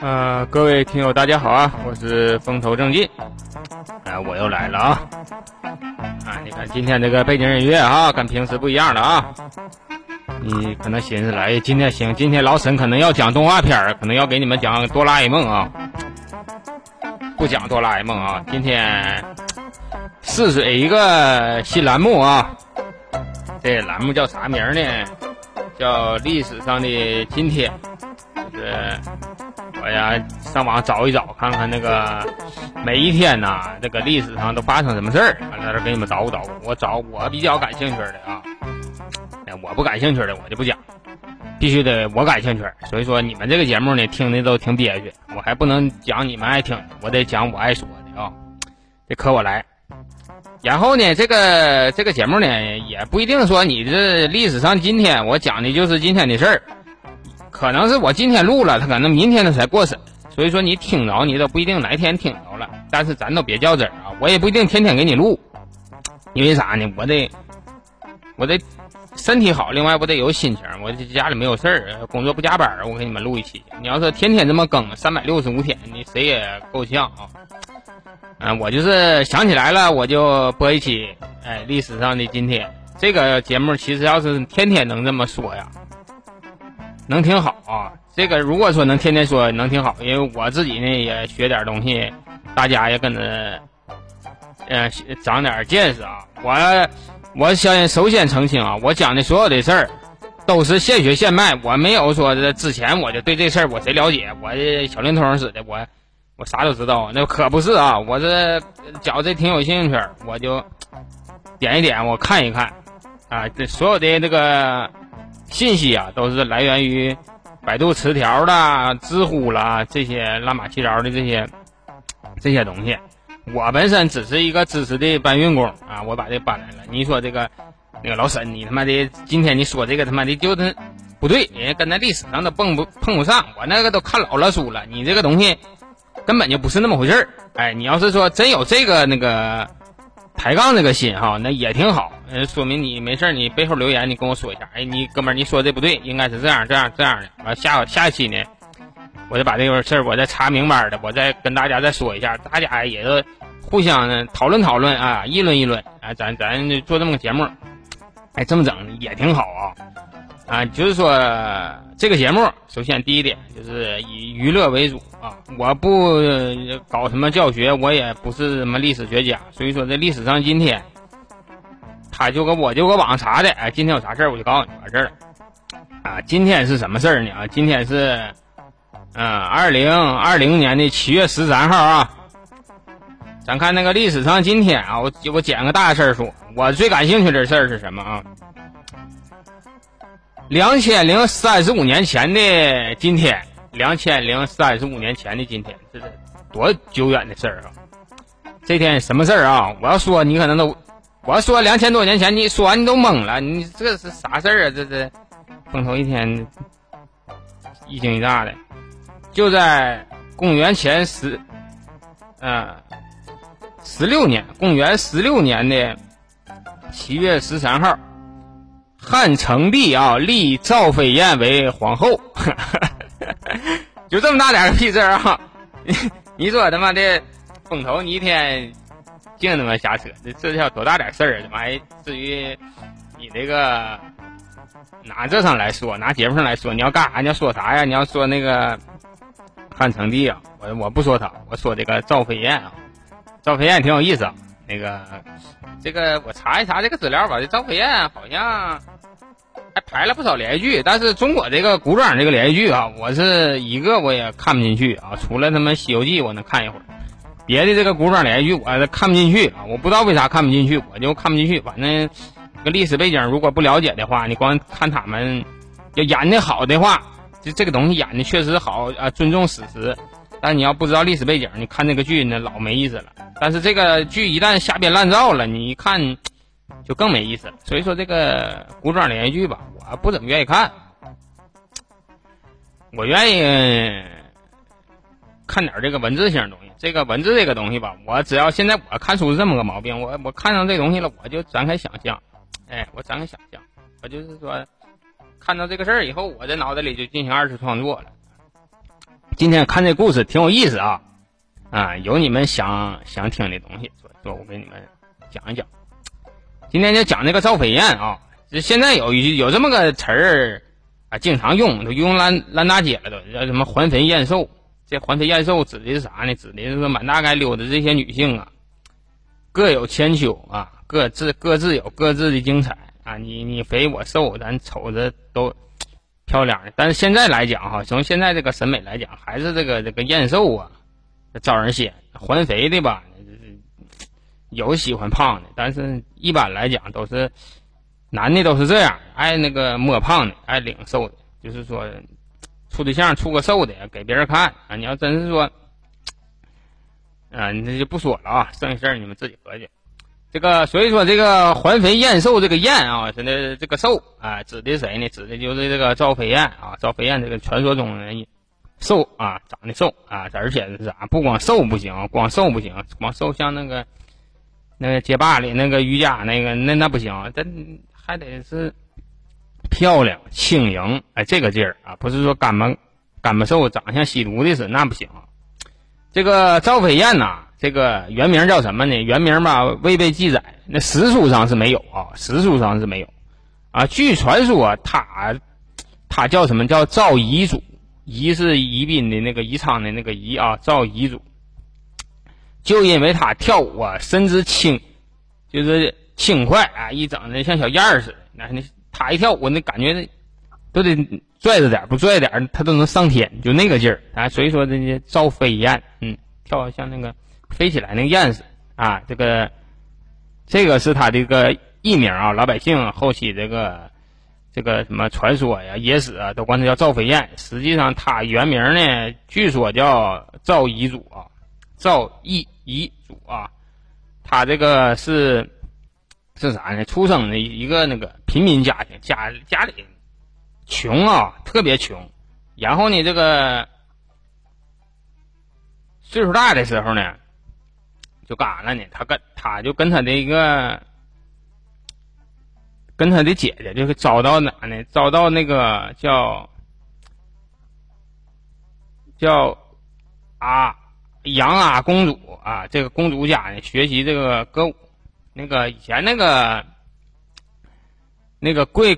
呃，各位听友，大家好啊，我是风头正劲，哎，我又来了啊！啊，你看今天这个背景音乐啊，跟平时不一样了啊。你可能寻思来，今天行，今天老沈可能要讲动画片，可能要给你们讲哆啦 A 梦啊。不讲哆啦 A 梦啊，今天试水一个新栏目啊。这栏目叫啥名呢？叫历史上的今天，就是我呀上网找一找，看看那个每一天呐，这个历史上都发生什么事儿，完了这给你们捣鼓捣鼓。我找我比较感兴趣的啊，我不感兴趣的我就不讲，必须得我感兴趣。所以说你们这个节目呢，听的都挺憋屈，我还不能讲你们爱听的，我得讲我爱说的啊，得可我来。然后呢，这个这个节目呢，也不一定说你这历史上今天我讲的就是今天的事儿，可能是我今天录了，他可能明天他才过审，所以说你听着你都不一定哪天听着了。但是咱都别较真儿啊，我也不一定天天给你录，因为啥呢？我得我得身体好，另外我得有心情，我家里没有事儿，工作不加班，我给你们录一期。你要是天天这么更，三百六十五天，你谁也够呛啊。嗯，我就是想起来了，我就播一期。哎，历史上的今天这个节目，其实要是天天能这么说呀，能挺好啊。这个如果说能天天说，能挺好，因为我自己呢也学点东西，大家也跟着，呃，长点见识啊。我我先首先澄清啊，我讲的所有的事儿都是现学现卖，我没有说这之前我就对这事儿我谁了解，我小灵通似的我。我啥都知道，那可不是啊！我这觉这挺有兴趣，我就点一点，我看一看啊。这所有的这个信息啊，都是来源于百度词条啦、知乎啦这些乱码七糟的这些这些东西。我本身只是一个知识的搬运工啊，我把这搬来了。你说这个那个老沈，你他妈的今天你说这个他妈的就是不对，人家跟那历史上都碰不碰不上。我那个都看老了书了，你这个东西。根本就不是那么回事儿，哎，你要是说真有这个那个抬杠那个心哈，那也挺好，说明你没事儿，你背后留言，你跟我说一下，哎，你哥们儿你说的不对，应该是这样这样这样的，完下下一期呢，我再把这个事儿我再查明白的，我再跟大家再说一下，大家也都互相讨论讨论啊，议论议论，哎，咱咱做这么个节目，哎，这么整也挺好啊，啊，就是说这个节目，首先第一点就是以娱乐为主。啊，我不搞什么教学，我也不是什么历史学家，所以说这历史上今天，他就搁我就搁网上查的，哎，今天有啥事儿我就告诉你完事儿了。啊，今天是什么事儿呢？啊，今天是，嗯，二零二零年的七月十三号啊。咱看那个历史上今天啊，我我捡个大事儿说，我最感兴趣的事儿是什么啊？两千零三十五年前的今天。两千零三十五年前的今天，这是多久远的事儿啊！这天什么事儿啊？我要说你可能都，我要说两千多年前，你说完你都懵了。你这是啥事儿啊？这是风头一天一惊一乍的，就在公元前十，嗯，十六年，公元十六年的七月十三号，汉成帝啊立赵飞燕为皇后。就这么大点个屁事儿啊！你你说他妈的风头，你一天净他妈瞎扯，这这叫多大点事儿？怎么还至于你这个拿这上来说，拿节目上来说，你要干啥？你要说啥呀？你要说那个汉成帝啊，我我不说他，我说这个赵飞燕啊，赵飞燕挺有意思啊。那个这个我查一查这个资料吧，这赵飞燕好像。还拍了不少连续剧，但是中国这个古装这个连续剧啊，我是一个我也看不进去啊。除了他妈《西游记》，我能看一会儿，别的这个古装连续剧我看不进去啊。我不知道为啥看不进去，我就看不进去。反正这个历史背景如果不了解的话，你光看他们要演的好的话，就这个东西演的确实好啊，尊重史实。但你要不知道历史背景，你看这个剧那老没意思了。但是这个剧一旦瞎编乱造了，你一看。就更没意思了，所以说这个古装连续剧吧，我不怎么愿意看。我愿意看点这个文字性的东西。这个文字这个东西吧，我只要现在我看书是这么个毛病，我我看上这东西了，我就展开想象，哎，我展开想象，我就是说看到这个事儿以后，我在脑袋里就进行二次创作了。今天看这故事挺有意思啊，啊，有你们想想听的东西，说说我给你们讲一讲。今天就讲那个赵飞燕啊，这现在有有这么个词儿啊，经常用，都用烂烂大街了，都叫什么“环肥燕瘦”。这“环肥燕瘦”指的是啥呢？指的是满大街溜达这些女性啊，各有千秋啊，各自各自有各自的精彩啊。你你肥我瘦，咱瞅着都。漂亮的，但是现在来讲哈，从现在这个审美来讲，还是这个这个燕瘦啊，招人嫌。环肥的吧，有喜欢胖的，但是一般来讲都是男的都是这样，爱那个摸胖的，爱领瘦的。就是说，处对象处个瘦的给别人看啊。你要真是说，啊，那就不说了啊，剩下事儿你们自己合计。这个所以说这个环肥燕瘦这个燕啊，真的这个瘦啊，指的谁呢？指的就是这个赵飞燕啊。赵飞燕这个传说中的瘦啊，长得瘦啊，而且是啥？不光瘦不行，光瘦不行，光瘦像那个那个街霸里那个瑜伽那个那那不行，这还得是漂亮轻盈哎，这个劲儿啊，不是说干巴干巴瘦，长像吸毒的似那不行。这个赵飞燕呐。这个原名叫什么呢？原名吧未被记载，那史书上是没有啊，史书上是没有，啊，据传说他他叫什么叫赵彝祖，彝是宜宾的那个宜昌的那个彝啊，赵彝祖，就因为他跳舞啊身姿轻，就是轻快啊，一整的像小燕儿似的，那那他一跳舞那感觉都得拽着点，不拽点他都能上天，就那个劲儿啊，所以说这些赵飞燕，嗯，跳像那个。飞起来那个燕子啊，这个这个是他这个艺名啊，老百姓后期这个这个什么传说呀、野史啊，都管他叫赵飞燕。实际上他原名呢，据说叫赵遗祖啊，赵彝彝祖啊。他这个是是啥呢？出生的一个那个平民家庭，家家里穷啊，特别穷。然后呢，这个岁数大的时候呢。就干啥了呢？他跟他就跟他的一个，跟他的姐姐，就是遭到哪呢？遭到那个叫叫啊杨啊公主啊，这个公主家呢学习这个歌舞。那个以前那个那个贵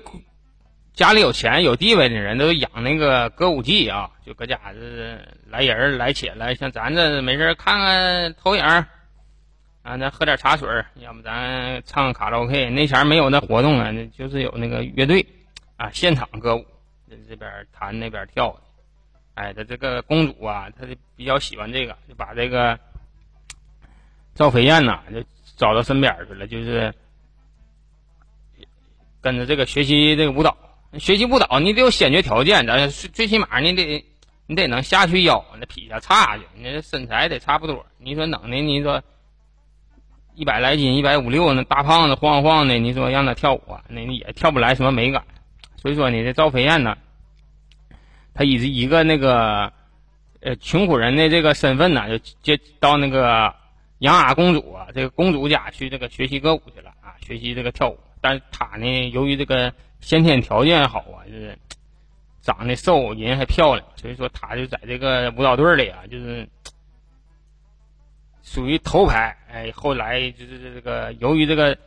家里有钱有地位的人都养那个歌舞伎啊，就搁家是来人来且来，像咱这没事看看投影。啊，咱喝点茶水要么咱唱卡拉 OK。那前儿没有那活动啊，那就是有那个乐队啊，现场歌舞，这这边弹那边跳。哎，他这个公主啊，她比较喜欢这个，就把这个赵飞燕呐，就找到身边去了，就是跟着这个学习这个舞蹈。学习舞蹈，你得有先决条件，咱最起码你得你得能下去腰，那劈下叉去，你这身材得差不多。你说能的，你说。一百来斤，一百五六，那大胖子晃晃的，你说让他跳舞啊，那也跳不来什么美感。所以说呢，这赵飞燕呢，他以一个那个呃穷苦人的这个身份呢，就接到那个杨阿公主啊，这个公主家去这个学习歌舞去了啊，学习这个跳舞。但是他呢，由于这个先天条件好啊，就是长得瘦，人还漂亮，所以说他就在这个舞蹈队里啊，就是。属于头牌，哎，后来就是这个，由于这个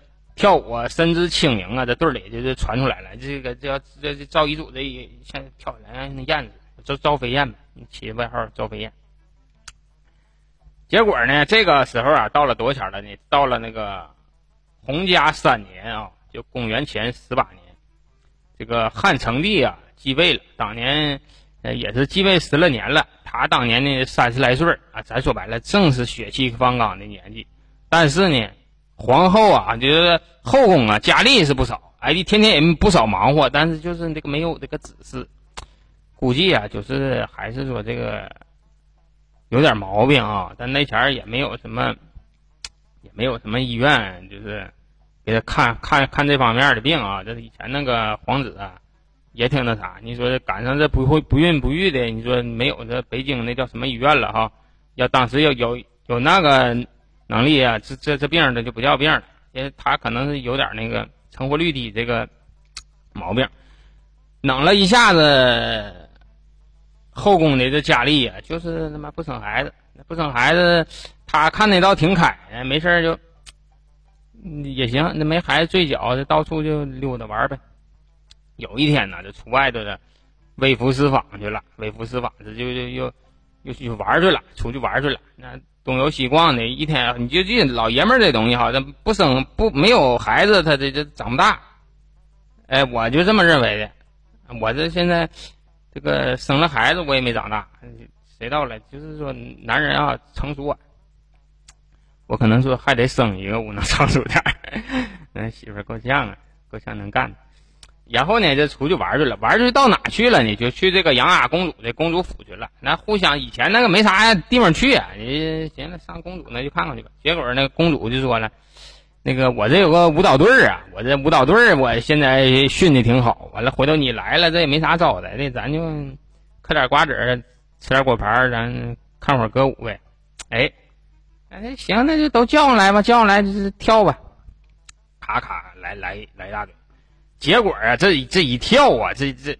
跳舞啊，身姿轻盈啊，这队里就是传出来了。这个叫这这赵彝祖这像漂亮那燕子，叫赵飞燕，起外号赵飞燕。结果呢，这个时候啊，到了多少了呢？到了那个洪家三年啊，就公元前十八年，这个汉成帝啊继位了，当年呃也是继位十来年了。他当年呢三十来岁啊，咱说白了正是血气方刚的年纪，但是呢，皇后啊就是后宫啊佳丽是不少，哎，天天也不少忙活，但是就是这个没有这个指示，估计啊就是还是说这个有点毛病啊，但那前也没有什么，也没有什么医院，就是给他看看看这方面的病啊，这是以前那个皇子啊。也挺那啥，你说赶上这不会不孕不育的，你说没有这北京那叫什么医院了哈？要当时要有有那个能力啊，这这这病这就不叫病了，因为他可能是有点那个成活率低这个毛病。弄了一下子，后宫的这佳丽啊，就是他妈不生孩子，不生孩子，他看那倒挺开，没事就也行，那没孩子醉脚，就到处就溜达玩呗。有一天呢，就出外头的微服私访去了，微服私访这就就又又去玩去了，出去玩去了。那东游西逛的一天，你就记老爷们儿这东西哈，他不生不没有孩子，他这这长不大。哎，我就这么认为的。我这现在这个生了孩子，我也没长大。谁到了？就是说，男人啊，成熟啊。我可能说还得生一个，我能成熟点。那媳妇够呛啊，够呛能干。然后呢，就出去玩去了。玩去到哪去了呢？就去这个杨雅公主的公主府去了。那互相以前那个没啥地方去啊。你行了，上公主那就看看去吧。结果那公主就说了。那个我这有个舞蹈队儿啊，我这舞蹈队儿我现在训的挺好。完了，回头你来了，这也没啥招待的，咱就嗑点瓜子，吃点果盘咱看会儿歌舞呗。哎，哎，行，那就都叫上来吧，叫上来就是跳吧。咔咔来来来一大堆，结果啊，这这一跳啊，这这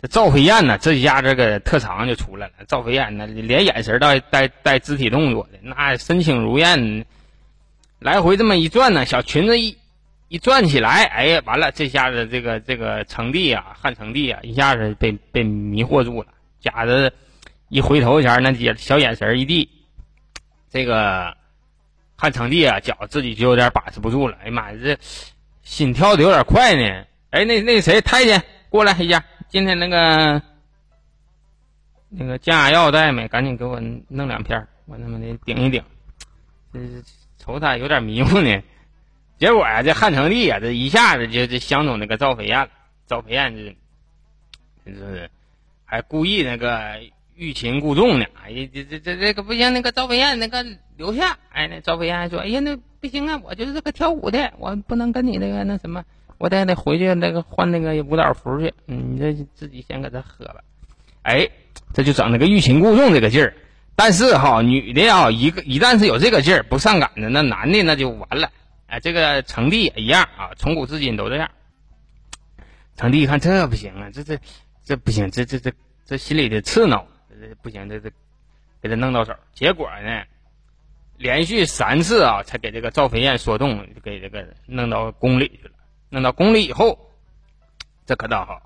这赵飞燕呢，这一下这个特长就出来了。赵飞燕那连眼神带带带肢体动作的，那身轻如燕。来回这么一转呢，小裙子一一转起来，哎呀，完了，这下子这个这个成帝啊，汉成帝啊，一下子被被迷惑住了。假的，一回头前那小眼神一递，这个汉成帝啊，脚自己就有点把持不住了。哎呀妈呀，这心跳的有点快呢。哎，那那谁太监过来一下，今天那个那个降压药带没？赶紧给我弄两片，我他妈的顶一顶。这。瞅他有点迷糊呢，结果啊，这汉成帝啊，这一下子就就相中那个赵飞燕了。赵飞燕这，就是还故意那个欲擒故纵呢。哎呀，这这这这个不行，那个赵飞燕那个留下。哎，那赵飞燕还说：“哎呀，那不行啊，我就是个跳舞的，我不能跟你那个那什么，我得得回去那个换那个舞蹈服去。你这自己先搁这喝吧。”哎，这就整那个欲擒故纵这个劲儿。但是哈，女的啊，一个一旦是有这个劲儿，不上赶的，那男的那就完了。哎，这个成帝也一样啊，从古至今都这样。成帝一看这不行啊，这这这不行，这这这这心里的刺挠，这不行，这这给他弄到手。结果呢，连续三次啊，才给这个赵飞燕说动，给这个弄到宫里去了。弄到宫里以后，这可倒好。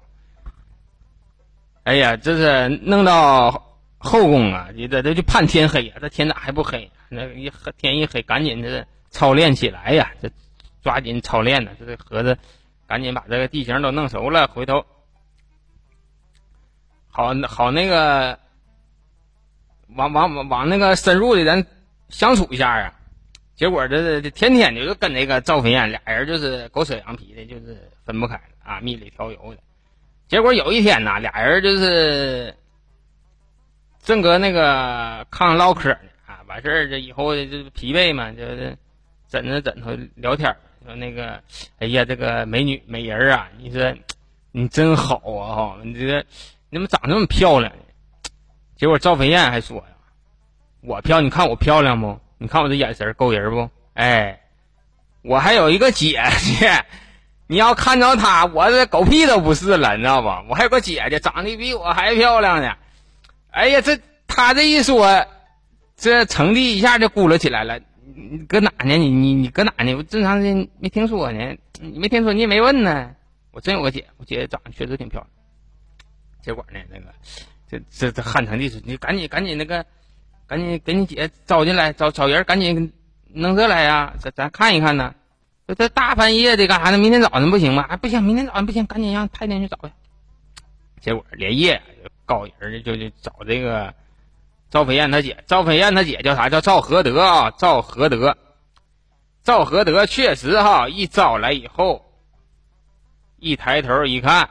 哎呀，这是弄到。后宫啊，你这这就盼天黑呀，这天咋还不黑？那一黑天一黑，赶紧这操练起来呀，这抓紧操练呢。这这合着赶紧把这个地形都弄熟了，回头好好那个往往往往那个深入的人相处一下啊。结果这这天天就是跟那个赵飞燕俩人就是狗扯羊皮的，就是分不开啊，蜜里调油的。结果有一天呐，俩人就是。正搁那个炕上唠嗑呢啊，完事儿这以后就疲惫嘛，就是枕着枕头聊天说那个，哎呀，这个美女美人啊，你说你真好啊哈，你这你怎么长这么漂亮呢？结果赵飞燕还说呀，我漂，你看我漂亮不？你看我这眼神勾人不？哎，我还有一个姐姐，你要看着她，我这狗屁都不是了，你知道不？我还有个姐姐，长得比我还漂亮呢。哎呀，这他这一说，这成帝一下就鼓了起来了。你搁哪呢？你你你搁哪呢？我正常人没听说呢。你没听说，你也没问呢。我真有个姐，我姐长得确实挺漂亮。结果呢，那个这这这汉成帝说：“你赶紧赶紧那个，赶紧给你姐招进来，找找人，赶紧弄这来呀，咱咱看一看呢。这这大半夜的干啥呢？明天早上不行吗？哎，不行，明天早上不行，赶紧让太监去找去。结果连夜。高人就就找这个赵飞燕他姐，赵飞燕他姐叫啥？叫赵合德啊，赵合德，赵合德确实哈，一招来以后，一抬头一看，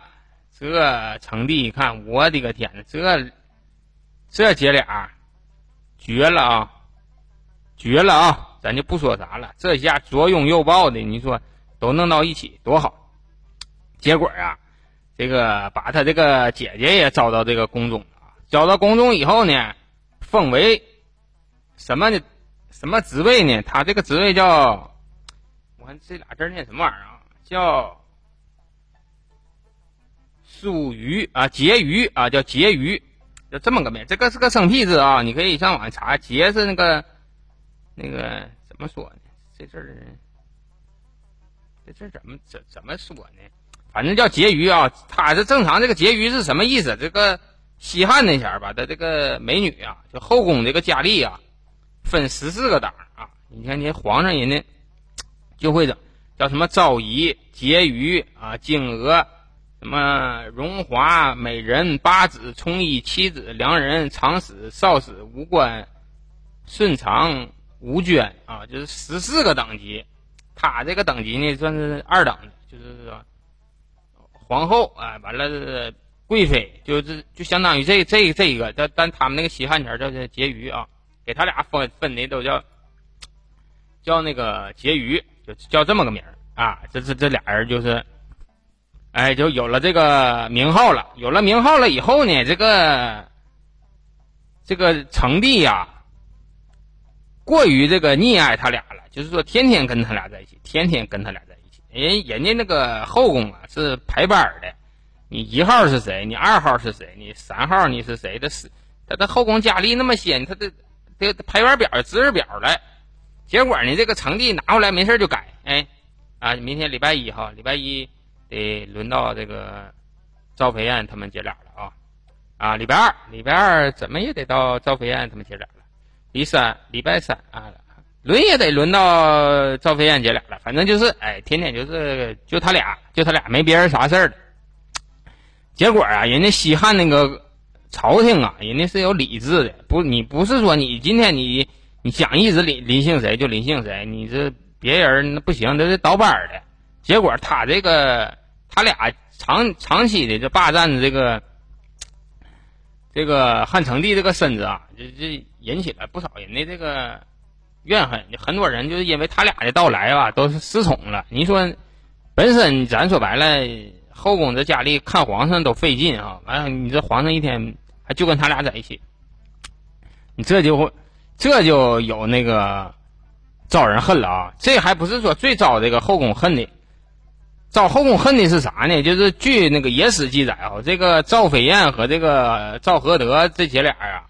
这成帝一看，我的个天呐，这这姐俩绝了啊，绝了啊！咱就不说啥了，这下左拥右抱的，你说都弄到一起多好，结果啊。这个把他这个姐姐也招到这个宫中了，招到宫中以后呢，封为什么呢？什么职位呢？他这个职位叫，我看这俩字念什么玩意儿啊？叫属鱼啊，婕妤啊，叫婕妤，就这么个名。这个是个生僻字啊，你可以上网查。婕是那个那个怎么说呢？这字儿这字怎么怎怎么说呢？反正叫婕妤啊。它是正常这个婕妤是什么意思？这个西汉那前儿吧，它这个美女啊，就后宫这个佳丽啊，分十四个档啊。你看，你皇上人家就会整，叫什么昭仪、婕妤啊、景娥。什么荣华美人八子充衣妻子良人长史少史无官顺长吴娟啊，就是十四个等级。他这个等级呢，算是二等的，就是说皇后啊，完了贵妃，就是就相当于这这这一个，但但他们那个西汉前叫叫婕妤啊，给他俩分分的都叫叫那个婕妤，就叫这么个名儿啊。这这这俩人就是。哎，就有了这个名号了。有了名号了以后呢，这个这个成帝呀，过于这个溺爱他俩了，就是说天天跟他俩在一起，天天跟他俩在一起。人人家那个后宫啊是排班的，你一号是谁？你二号是谁？你三号你是谁的？是他的后宫佳丽那么些，他的这排班表、值日表来。结果呢，这个成帝拿回来没事就改，哎啊，明天礼拜一哈，礼拜一。得轮到这个赵飞燕他们姐俩了啊啊！礼拜二，礼拜二怎么也得到赵飞燕他们姐俩了。第三，礼拜三啊，轮也得轮到赵飞燕姐俩了。反正就是，哎，天天就是就他俩，就他俩没别人啥事儿了。结果啊，人家西汉那个朝廷啊，人家是有礼制的，不，你不是说你今天你你想一直临临幸谁就临幸谁，你这别人那不行，这是倒班的。结果他这个他俩长长期的这霸占的这个这个汉成帝这个身子啊，这这引起了不少人的这个怨恨。很多人就是因为他俩的到来吧，都是失宠了。你说本身咱说白了，后宫这佳丽看皇上都费劲啊，完了你这皇上一天还就跟他俩在一起，你这就这就有那个招人恨了啊！这还不是说最招这个后宫恨的。赵后宫恨的是啥呢？就是据那个野史记载啊，这个赵飞燕和这个赵合德这姐俩啊，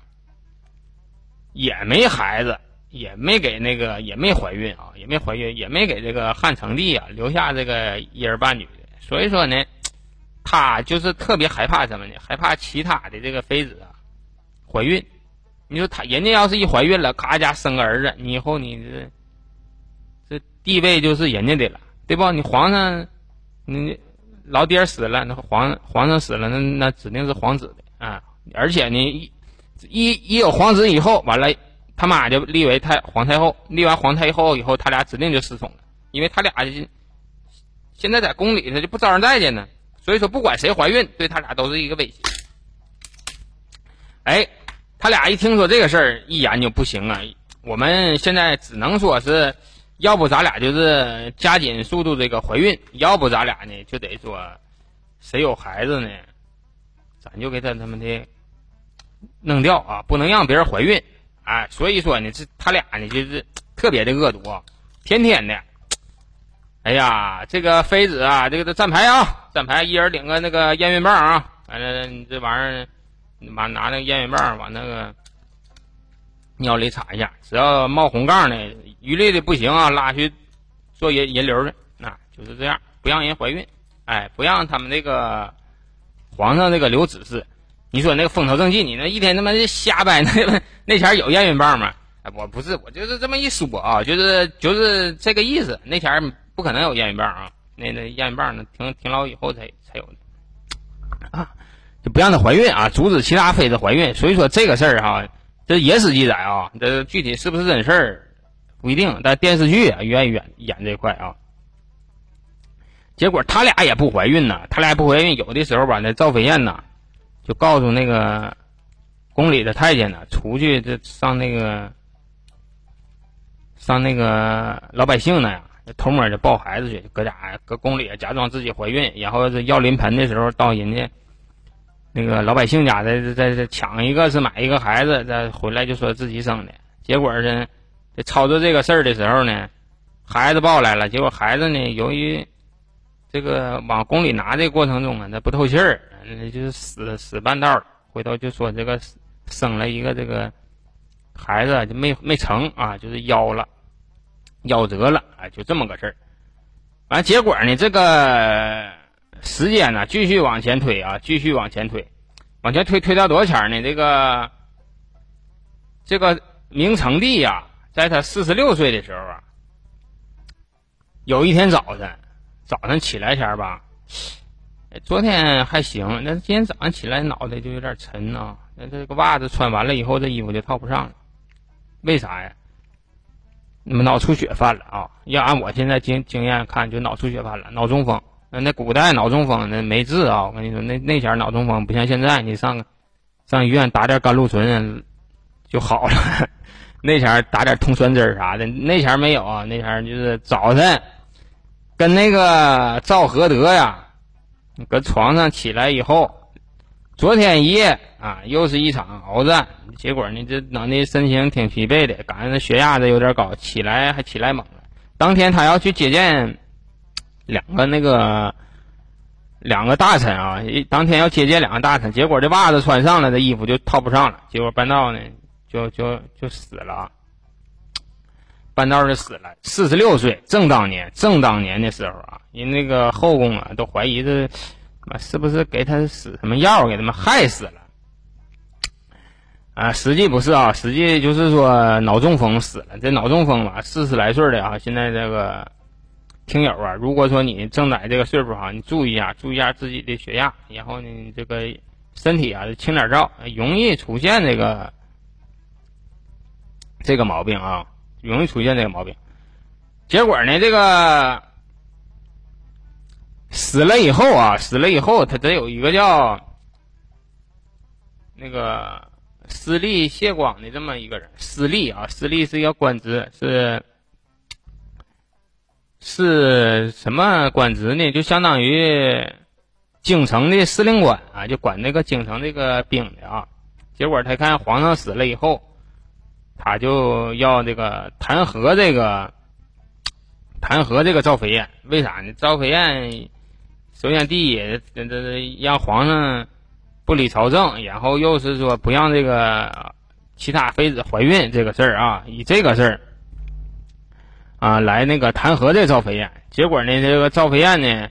也没孩子，也没给那个也没怀孕啊，也没怀孕，也没给这个汉成帝啊留下这个一儿半女的。所以说呢，他就是特别害怕什么呢？害怕其他的这个妃子啊怀孕。你说他人家要是一怀孕了，咔家生个儿子，你以后你这这地位就是人家的了，对不？你皇上。你老爹死了，那皇皇上死了，那那指定是皇子的啊！而且呢，一一一有皇子以后，完了他妈就立为太皇太后，立完皇太后以后，他俩指定就失宠了，因为他俩就现在在宫里他就不招人待见呢，所以说不管谁怀孕，对他俩都是一个威胁。哎，他俩一听说这个事儿，一研究不行啊！我们现在只能说是。要不咱俩就是加紧速度这个怀孕，要不咱俩呢就得说，谁有孩子呢，咱就给他他妈的弄掉啊，不能让别人怀孕，哎，所以说呢，这他俩呢就是特别的恶毒，天天的，哎呀，这个妃子啊，这个站牌啊，站牌，一人领个那个验孕棒啊，完了你这玩意儿，你妈拿那个验孕棒往那个。尿里插一下，只要冒红杠的，余力的不行啊，拉去做人人流的，那就是这样，不让人怀孕，哎，不让他们那个皇上那个留指示。你说那个风头正劲，你那一天他妈的瞎掰，那那前有验孕棒吗？哎，我不是，我就是这么一说啊，就是就是这个意思。那前不可能有验孕棒啊，那那验孕棒呢，停停老以后才才有的啊，就不让她怀孕啊，阻止其他妃子怀孕。所以说这个事儿哈。这野史记载啊，这具体是不是真事儿不一定，但电视剧啊愿意演演这块啊。结果他俩也不怀孕呢，他俩不怀孕，有的时候吧，那赵飞燕呐就告诉那个宫里的太监呢，出去这上那个上那个老百姓那呀，偷摸就抱孩子去，搁家搁宫里假装自己怀孕，然后这要临盆的时候到人家。那个老百姓家再再再抢一个是买一个孩子，再回来就说自己生的，结果是操作这个事儿的时候呢，孩子抱来了，结果孩子呢由于这个往宫里拿的过程中啊，他不透气儿，就是死死半道儿。回头就说这个生了一个这个孩子就没没成啊，就是夭了，夭折了啊，就这么个事儿。完结果呢，这个时间呢继续往前推啊，继续往前推，往前推推到多少钱呢？这个这个明成帝呀，在他四十六岁的时候啊，有一天早晨。早上起来前吧，昨天还行，那今天早上起来脑袋就有点沉啊。那这个袜子穿完了以后，这衣服就套不上了。为啥呀？那么脑出血犯了啊？要按我现在经经验看，就脑出血犯了，脑中风。那那古代脑中风那没治啊。我跟你说，那那前脑中风不像现在，你上上医院打点甘露醇就好了。那前打点通酸针啥的，那前没有啊。那前就是早晨。跟那个赵合德呀，搁床上起来以后，昨天一夜啊，又是一场鏖战。结果呢，这脑袋身形挺疲惫的，赶上那血压子有点高，起来还起来猛了。当天他要去接见两个那个两个大臣啊，当天要接见两个大臣，结果这袜子穿上了，这衣服就套不上了，结果半道呢就就就死了。半道就死了，四十六岁，正当年，正当年的时候啊，人那个后宫啊都怀疑这，是不是给他使什么药，给他们害死了？啊，实际不是啊，实际就是说脑中风死了。这脑中风吧，四十来岁的啊，现在这个听友啊，如果说你正在这个岁数哈，你注意一下，注意一下自己的血压，然后呢，这个身体啊，清点照，容易出现这个这个毛病啊。容易出现这个毛病，结果呢，这个死了以后啊，死了以后，他得有一个叫那个司隶谢广的这么一个人，司隶啊，司隶是一个官职，是是什么官职呢？就相当于京城的司令官啊，就管那个京城这个兵的啊。结果他看皇上死了以后。他就要这个弹劾这个 弹劾这个赵飞燕，为啥呢？赵飞燕首先第一，这这让皇上不理朝政，然后又是说不让这个其他妃子怀孕这个事儿啊，以这个事儿啊来那个弹劾这赵飞燕。结果呢，这个赵飞燕呢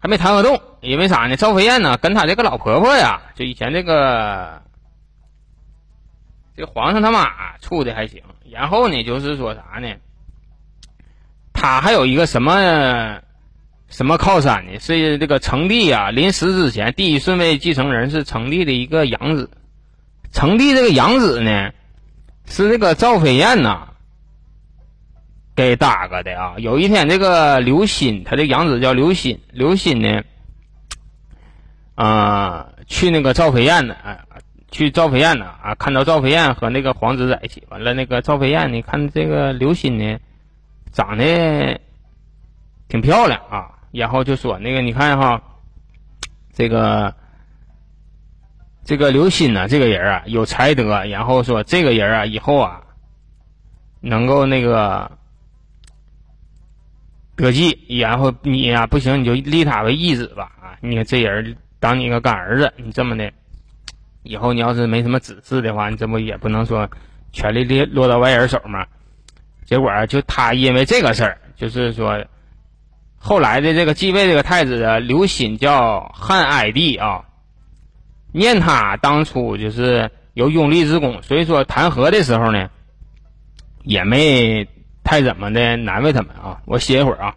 还没弹劾动，因为啥呢？赵飞燕呢跟她这个老婆婆呀，就以前这个。这皇上他妈处的还行，然后呢，就是说啥呢？他还有一个什么什么靠山呢？是这个成帝啊，临死之前，第一顺位继承人是成帝的一个养子。成帝这个养子呢，是这个赵飞燕呐给搭个的啊。有一天，这个刘鑫，他的养子叫刘鑫，刘鑫呢，啊，去那个赵飞燕呢，哎。去赵飞燕呢啊，看到赵飞燕和那个皇子在一起，完了那个赵飞燕，你看这个刘歆呢，长得挺漂亮啊，然后就说那个你看哈，这个这个刘歆呢，这个人啊有才德，然后说这个人啊以后啊能够那个得计，然后你呀不行你就立他为义子吧啊，你看这人当你个干儿子，你这么的。以后你要是没什么指示的话，你这不也不能说权力落落到外人手吗？结果就他因为这个事儿，就是说后来的这个继位这个太子，刘歆叫汉哀帝啊，念他当初就是有拥立之功，所以说弹劾的时候呢，也没太怎么的难为他们啊。我歇一会儿啊。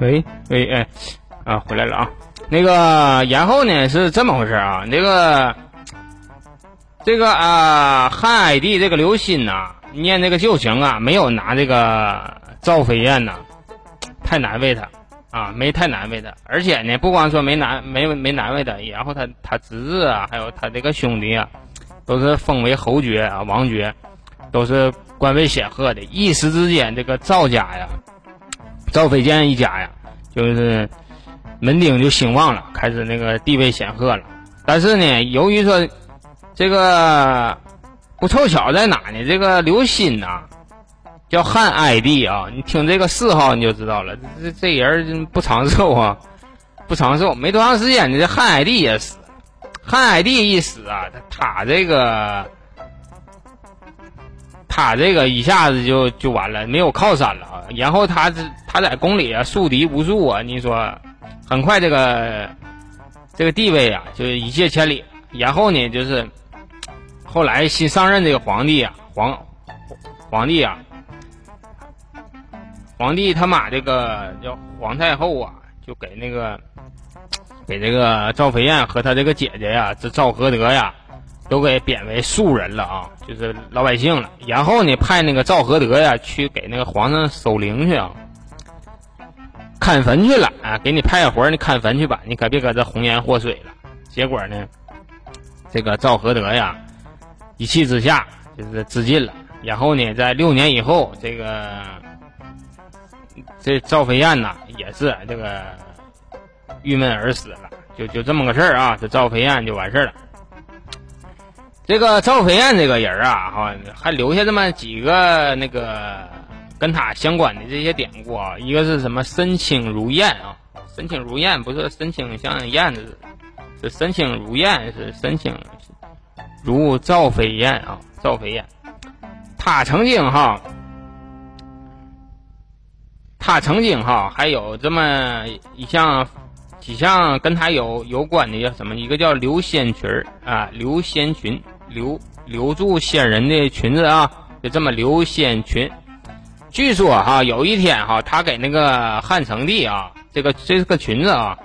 喂喂哎啊，回来了啊！那个，然后呢是这么回事啊？那个这个啊，汉哀帝这个刘歆呐，念这个旧情啊，没有拿这个赵飞燕呐，太难为他啊，没太难为他。而且呢，不光说没难没没难为他，然后他他侄子啊，还有他这个兄弟啊，都是封为侯爵啊、王爵，都是官位显赫的。一时之间，这个赵家呀。赵飞剑一家呀，就是门丁就兴旺了，开始那个地位显赫了。但是呢，由于说这个不凑巧在哪呢？这个刘歆呐，叫汉哀帝啊，你听这个谥号你就知道了，这这人不长寿啊，不长寿。没多长时间呢，这汉哀帝也死。汉哀帝一死啊，他他这个他这个一下子就就完了，没有靠山了啊。然后他这他在宫里啊树敌无数啊，你说很快这个这个地位啊就一泻千里。然后呢，就是后来新上任这个皇帝啊，皇皇帝啊，皇帝他妈这个叫皇太后啊，就给那个 给这个赵飞燕和他这个姐姐呀，这赵合德呀。都给贬为庶人了啊，就是老百姓了。然后呢，派那个赵合德呀去给那个皇上守灵去啊，看坟去了啊，给你派活儿，你看坟去吧，你可别搁这红颜祸水了。结果呢，这个赵合德呀，一气之下就是自尽了。然后呢，在六年以后，这个这赵飞燕呐，也是这个郁闷而死了。就就这么个事儿啊，这赵飞燕就完事儿了。这个赵飞燕这个人啊，哈，还留下这么几个那个跟他相关的这些典故啊。一个是什么“身轻如燕”啊，“身轻如燕”不是身轻像燕子，是“身轻如燕”，是“身轻如赵飞燕”啊，赵飞燕。他曾经哈，他曾经哈，还有这么一项几项跟他有有关的叫什么？一个叫刘仙裙儿啊，刘仙裙。留留住仙人的裙子啊，就这么刘仙裙。据说哈，有一天哈，他给那个汉成帝啊，这个这是个裙子啊。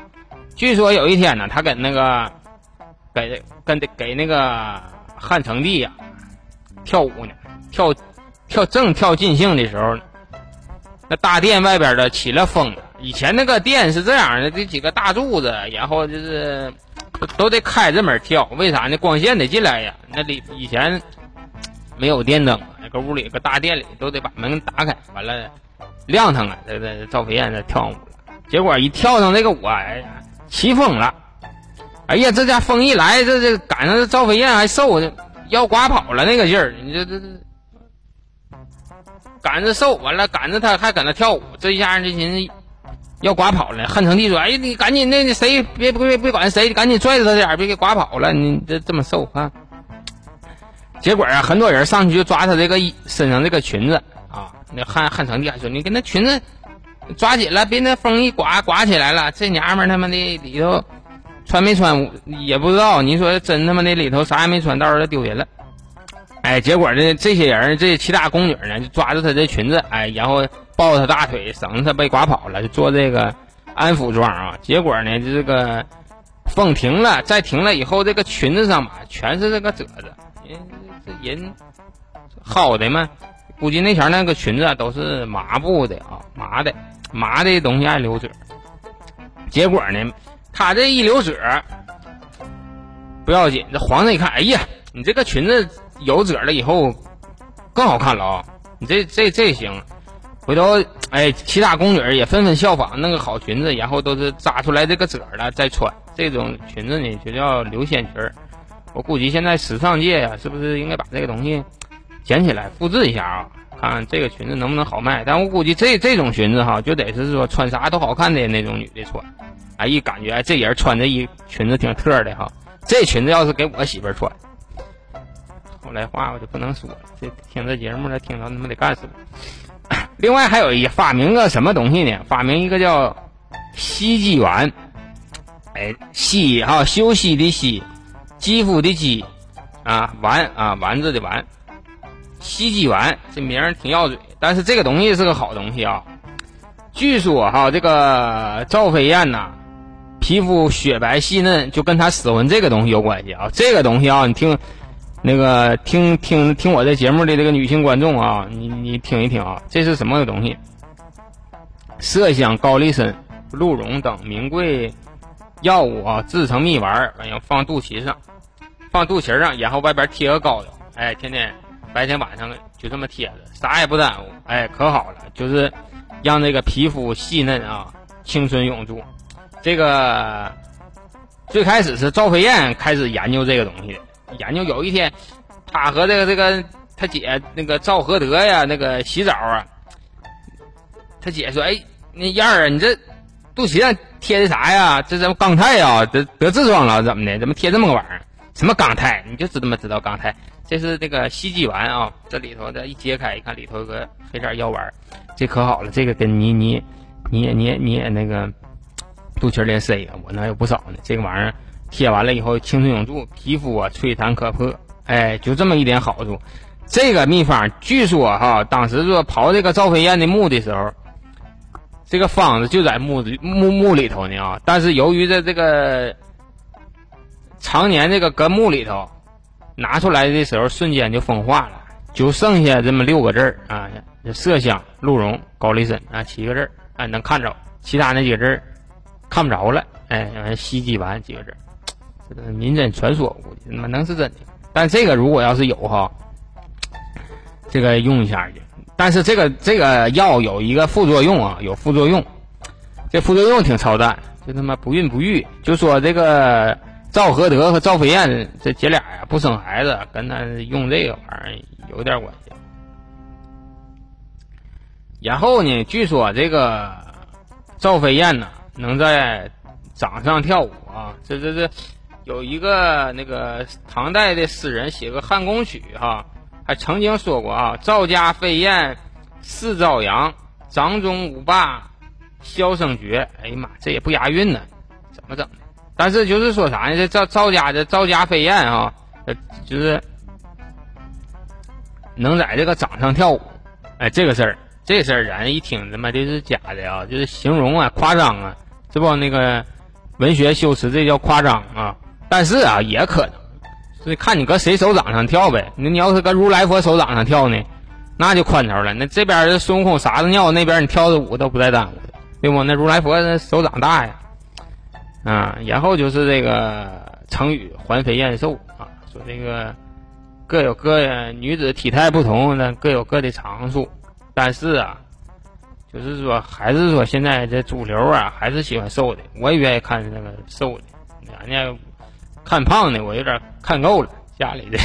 据说有一天呢，他跟那个给跟给那个汉成帝呀跳舞呢，跳跳正跳尽兴的时候，那大殿外边的起了风。以前那个殿是这样的，这几个大柱子，然后就是。都得开着门跳，为啥呢？光线得进来呀。那里以前没有电灯，那个屋里个大殿里都得把门打开，完了亮堂啊。这这赵飞燕在跳舞了，结果一跳上这个舞，哎呀，起风了。哎呀，这家风一来，这这赶上这赵飞燕还瘦要刮跑了那个劲儿。你这这这赶着瘦，完了赶着他还搁那跳舞，这一下这寻思。要刮跑了，汉成帝说：“哎，你赶紧那那谁别别别管谁，赶紧拽着他点别给刮跑了。你这这么瘦啊？”结果啊，很多人上去就抓他这个身上这个裙子啊。那汉汉成帝还说：“你给那裙子抓紧了，别那风一刮刮起来了。这娘们他妈的里头穿没穿也不知道。你说真他妈的里头啥也没穿，到时候丢人了。”哎，结果呢，这些人这其他宫女呢就抓住她这裙子，哎，然后。抱她大腿，省得她被刮跑了，就做这个安抚状啊。结果呢，这个风停了，再停了以后，这个裙子上嘛，全是这个褶子。人这人好的嘛，估计那前那个裙子都是麻布的啊，麻的，麻的东西爱留褶。结果呢，他这一留褶不要紧，这皇上一看，哎呀，你这个裙子有褶了以后更好看了啊，你这这这行。回头，哎，其他宫女也纷纷效仿，弄个好裙子，然后都是扎出来这个褶了再穿。这种裙子呢，就叫流仙裙儿。我估计现在时尚界呀，是不是应该把这个东西捡起来复制一下啊？看看这个裙子能不能好卖。但我估计这这种裙子哈，就得是说穿啥都好看的那种女的穿。哎，一感觉这人穿这衣裙子挺特的哈。这裙子要是给我媳妇穿，后来话我就不能说了。这听这节目了，听到他妈得干死我。另外还有一发明个什么东西呢？发明一个叫吸肌丸。哎，吸哈，休息的息，肌肤的肌，啊，丸啊，丸子的丸，吸肌丸，这名儿挺绕嘴。但是这个东西是个好东西啊。据说哈，这个赵飞燕呐，皮肤雪白细嫩，就跟他使唤这个东西有关系啊。这个东西啊，你听，那个听听听我这节目的这个女性观众啊，你你听一听啊，这是什么东西？麝香、高丽参、鹿茸等名贵。药物啊，制成蜜丸，完要放肚脐上，放肚脐上，然后外边贴个膏药，哎，天天白天晚上就这么贴着，啥也不耽误，哎，可好了，就是让这个皮肤细嫩啊，青春永驻。这个最开始是赵飞燕开始研究这个东西，研究有一天，他和这个这个他姐那个赵合德呀，那个洗澡啊，他姐说，哎，那燕儿啊，你这。肚脐上贴的啥呀？这什么钢泰呀？得得痔疮了怎么的？怎么贴这么个玩意儿？什么钢泰？你就知道么知道钢泰？这是这个吸肌丸啊！这里头的一揭开一看，里头有个黑色药丸，这可好了，这个跟你你你也你也你也那个肚脐连塞呀，我那有不少呢。这个玩意儿贴完了以后，青春永驻，皮肤啊吹弹可破，哎，就这么一点好处。这个秘方据说哈，当时说刨这个赵飞燕的墓的时候。这个方子就在墓墓墓里头呢啊，但是由于这这个常年这个搁墓里头，拿出来的时候瞬间就风化了，就剩下这么六个字儿啊，麝香、鹿茸、高丽参啊七个字儿啊能看着，其他那几个字儿看不着了，哎，完吸肌丸几个字儿，这个民间传说，估计他妈能是真的，但这个如果要是有哈，这个用一下去。但是这个这个药有一个副作用啊，有副作用，这副作用挺操蛋，就他妈不孕不育。就说这个赵合德和赵飞燕这姐俩呀不生孩子，跟他用这个玩意儿有点关系。然后呢，据说这个赵飞燕呢能在掌上跳舞啊，这这这有一个那个唐代的诗人写个汉宫曲哈。还曾经说过啊，赵家飞燕似朝阳，掌中舞罢箫声绝。哎呀妈，这也不押韵呢，怎么整的？但是就是说啥呢？这赵赵家的赵家飞燕啊，就是能在这个掌上跳舞。哎，这个事儿，这事儿咱一听他妈就是假的啊，就是形容啊，夸张啊，这不那个文学修辞，这叫夸张啊。但是啊，也可能。所以看你搁谁手掌上跳呗，那你要是搁如来佛手掌上跳呢，那就宽头了。那这边的孙悟空撒着尿，那边你跳的舞都不带耽误的，对不？那如来佛手掌大呀，啊，然后就是这个成语“环肥燕瘦”啊，说这个各有各的女子体态不同，那各有各的长处。但是啊，就是说还是说现在这主流啊，还是喜欢瘦的。我也愿意看那个瘦的，人家。看胖的我有点看够了，家里的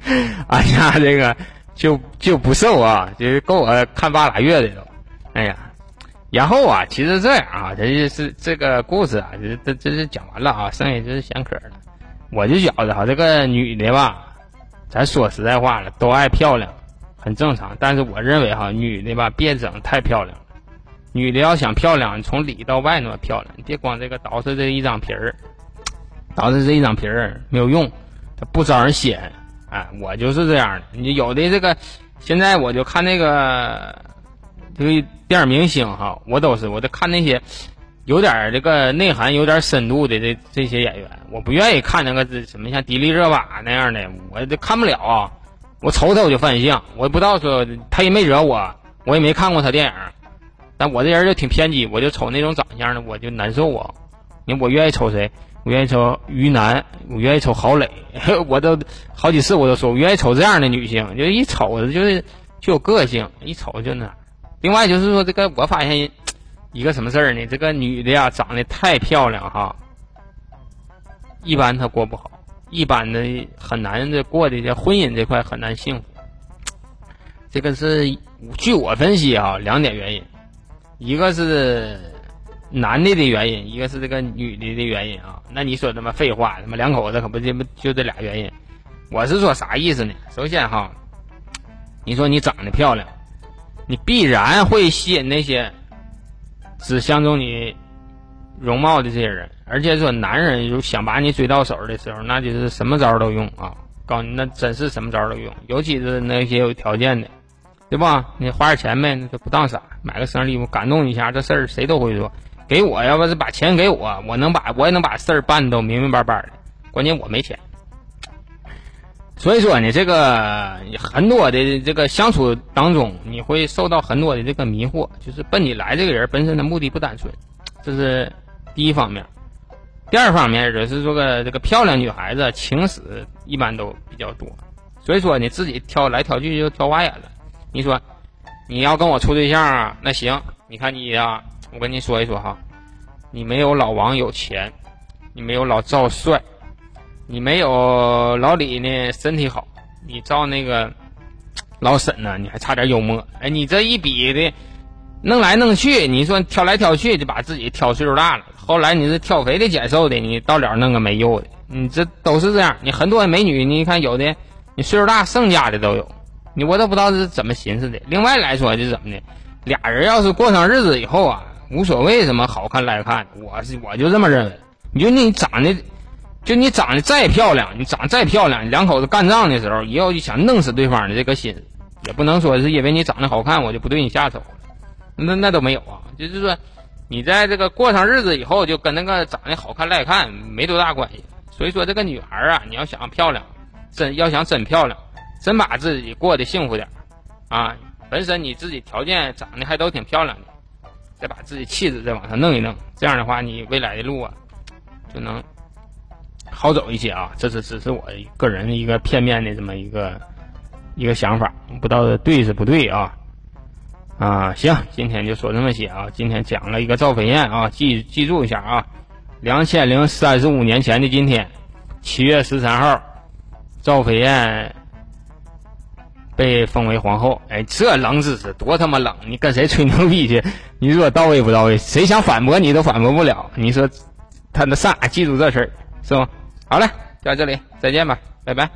俺家这个就就不瘦啊，就是够我看八拉月的都。哎呀，然后啊，其实这样啊，这就是这个故事啊，这这这是讲完了啊，剩下就是闲嗑了。我就觉得哈，这个女的吧，咱说实在话了，都爱漂亮，很正常。但是我认为哈，女的吧，别整太漂亮。女的要想漂亮，从里到外那么漂亮，你别光这个捯饬这一张皮儿。倒饬这一张皮儿没有用，它不招人稀罕。哎，我就是这样的。你有的这个，现在我就看那个这个电影明星哈，我都是我得看那些有点这个内涵、有点深度的这这些演员。我不愿意看那个什么像迪丽热巴那样的，我这看不了啊。我瞅他我就犯相，我也不知道说他也没惹我，我也没看过他电影，但我这人就挺偏激，我就瞅那种长相的我就难受啊。你我愿意瞅谁？我愿意瞅于南，我愿意瞅郝蕾，我都好几次我都说，我愿意瞅这样的女性，就一瞅就是就有个性，一瞅就那。另外就是说，这个我发现一个什么事儿呢？这个女的呀，长得太漂亮哈，一般她过不好，一般的很难的过的这婚姻这块很难幸福。这个是据我分析啊，两点原因，一个是男的的原因，一个是这个女的的原因啊。那你说他妈废话，他妈两口子可不就就这俩原因？我是说啥意思呢？首先哈，你说你长得漂亮，你必然会吸引那些只相中你容貌的这些人，而且说男人有想把你追到手的时候，那就是什么招都用啊！告诉你，那真是什么招都用，尤其是那些有条件的。对吧？你花点钱呗，那就不当啥，买个生日礼物感动一下，这事儿谁都会做。给我，要不是把钱给我，我能把我也能把事儿办的都明明白白的。关键我没钱，所以说呢，这个很多的这个相处当中，你会受到很多的这个迷惑，就是奔你来这个人本身的目的不单纯，这是第一方面。第二方面就是说个这个漂亮女孩子情史一般都比较多，所以说你自己挑来挑去就挑花眼了。你说，你要跟我处对象啊？那行，你看你呀，我跟你说一说哈，你没有老王有钱，你没有老赵帅，你没有老李呢身体好，你照那个老沈呢，你还差点幽默。哎，你这一比的，弄来弄去，你说挑来挑去就把自己挑岁数大了。后来你是挑肥的减瘦的，你到了弄个没用的，你这都是这样。你很多美女，你看有的你岁数大剩家的都有。你我都不知道是怎么寻思的。另外来说，就是怎么的，俩人要是过上日子以后啊，无所谓什么好看赖看，我是我就这么认为。你就你长得，就你长得再漂亮，你长得再漂亮，两口子干仗的时候，以后就想弄死对方的这个心，也不能说是因为你长得好看，我就不对你下手了。那那都没有啊，就是说，你在这个过上日子以后，就跟那个长得好看赖看没多大关系。所以说，这个女孩啊，你要想漂亮，真要想真漂亮。真把自己过得幸福点啊！本身你自己条件长得还都挺漂亮的，再把自己气质再往上弄一弄，这样的话，你未来的路啊，就能好走一些啊！这是只是我个人的一个片面的这么一个一个想法，不知道对是不对啊？啊，行，今天就说这么些啊！今天讲了一个赵飞燕啊，记记住一下啊，两千零三十五年前的今天，七月十三号，赵飞燕。被封为皇后，哎，这冷知识多他妈冷！你跟谁吹牛逼去？你说到位不到位？谁想反驳你都反驳不了。你说他那啥？记住这事儿是吗？好嘞，就到这里，再见吧，拜拜。